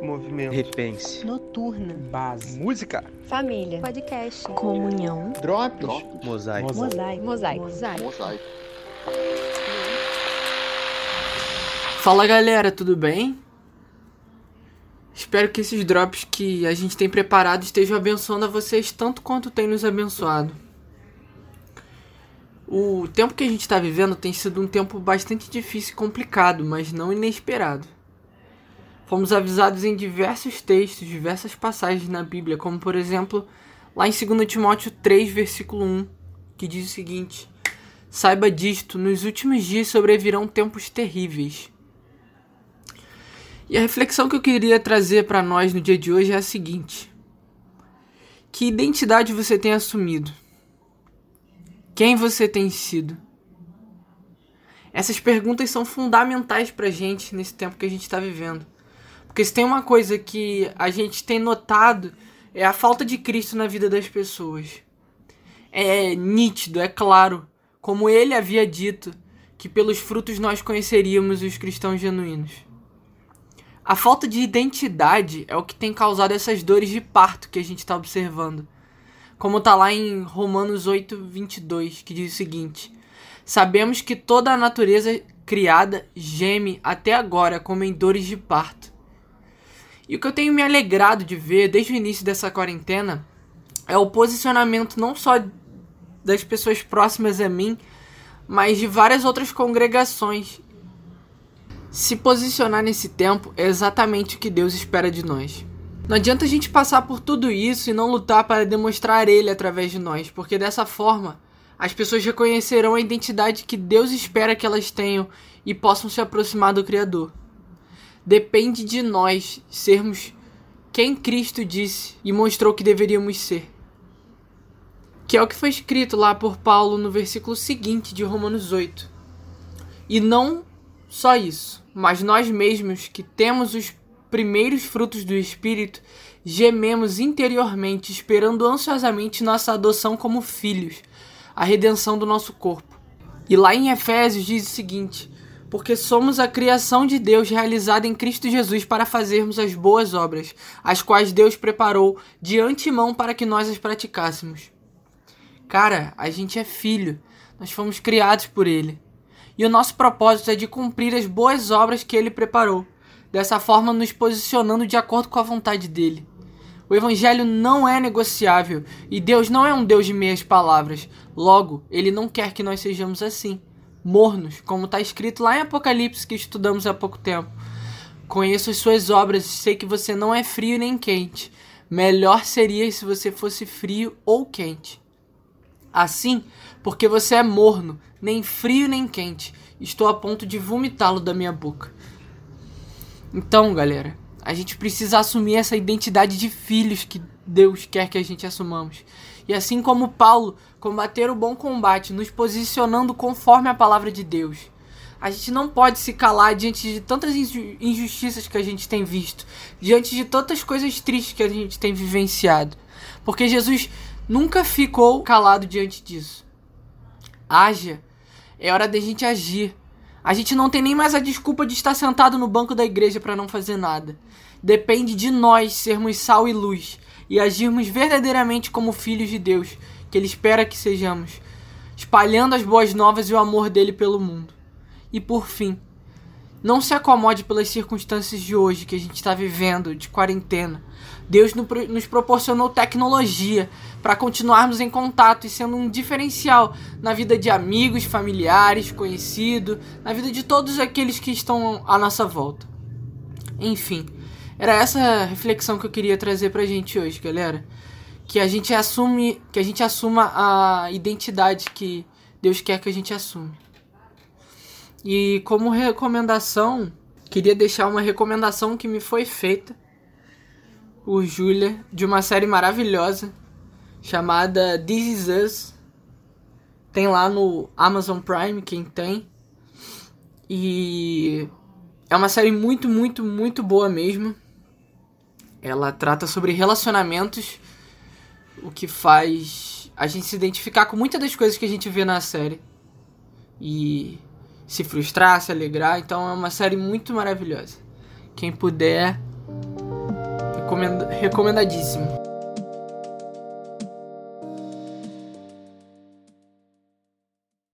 Movimento. Repense. Noturna. Base. Música. Família. Podcast. Comunhão. Drops. Mosaico. Mosaico. Mosaico. Mosaico. Fala galera, tudo bem? Espero que esses drops que a gente tem preparado estejam abençoando a vocês tanto quanto tem nos abençoado. O tempo que a gente está vivendo tem sido um tempo bastante difícil e complicado, mas não inesperado. Fomos avisados em diversos textos, diversas passagens na Bíblia, como por exemplo, lá em 2 Timóteo 3, versículo 1, que diz o seguinte: Saiba disto, nos últimos dias sobrevirão tempos terríveis. E a reflexão que eu queria trazer para nós no dia de hoje é a seguinte: Que identidade você tem assumido? Quem você tem sido? Essas perguntas são fundamentais para gente nesse tempo que a gente está vivendo. Porque se tem uma coisa que a gente tem notado é a falta de Cristo na vida das pessoas. É nítido, é claro, como ele havia dito, que pelos frutos nós conheceríamos os cristãos genuínos. A falta de identidade é o que tem causado essas dores de parto que a gente está observando. Como está lá em Romanos 8, 22, que diz o seguinte: Sabemos que toda a natureza criada geme até agora como em dores de parto. E o que eu tenho me alegrado de ver desde o início dessa quarentena é o posicionamento não só das pessoas próximas a mim, mas de várias outras congregações. Se posicionar nesse tempo é exatamente o que Deus espera de nós. Não adianta a gente passar por tudo isso e não lutar para demonstrar Ele através de nós, porque dessa forma as pessoas reconhecerão a identidade que Deus espera que elas tenham e possam se aproximar do Criador depende de nós sermos quem Cristo disse e mostrou que deveríamos ser. Que é o que foi escrito lá por Paulo no versículo seguinte de Romanos 8. E não só isso, mas nós mesmos que temos os primeiros frutos do Espírito, gememos interiormente, esperando ansiosamente nossa adoção como filhos, a redenção do nosso corpo. E lá em Efésios diz o seguinte: porque somos a criação de Deus realizada em Cristo Jesus para fazermos as boas obras, as quais Deus preparou de antemão para que nós as praticássemos. Cara, a gente é filho, nós fomos criados por Ele. E o nosso propósito é de cumprir as boas obras que Ele preparou, dessa forma nos posicionando de acordo com a vontade dele. O Evangelho não é negociável e Deus não é um Deus de meias palavras. Logo, Ele não quer que nós sejamos assim mornos, como está escrito lá em Apocalipse que estudamos há pouco tempo. Conheço as suas obras e sei que você não é frio nem quente. Melhor seria se você fosse frio ou quente. Assim, porque você é morno, nem frio nem quente, estou a ponto de vomitá-lo da minha boca. Então, galera, a gente precisa assumir essa identidade de filhos que Deus quer que a gente assumamos. E assim como Paulo, combater o bom combate, nos posicionando conforme a palavra de Deus. A gente não pode se calar diante de tantas injustiças que a gente tem visto, diante de tantas coisas tristes que a gente tem vivenciado. Porque Jesus nunca ficou calado diante disso. Haja. É hora da gente agir. A gente não tem nem mais a desculpa de estar sentado no banco da igreja para não fazer nada. Depende de nós sermos sal e luz e agirmos verdadeiramente como filhos de Deus, que Ele espera que sejamos, espalhando as boas novas e o amor dele pelo mundo. E por fim, não se acomode pelas circunstâncias de hoje que a gente está vivendo, de quarentena. Deus nos proporcionou tecnologia para continuarmos em contato e sendo um diferencial na vida de amigos, familiares, conhecidos, na vida de todos aqueles que estão à nossa volta. Enfim, era essa reflexão que eu queria trazer pra gente hoje, galera. Que a gente assume, que a gente assuma a identidade que Deus quer que a gente assume. E como recomendação, queria deixar uma recomendação que me foi feita por Julia de uma série maravilhosa chamada This Is Us. Tem lá no Amazon Prime, quem tem. E é uma série muito, muito, muito boa mesmo. Ela trata sobre relacionamentos, o que faz a gente se identificar com muitas das coisas que a gente vê na série. E se frustrar, se alegrar. Então é uma série muito maravilhosa. Quem puder, recomendadíssimo.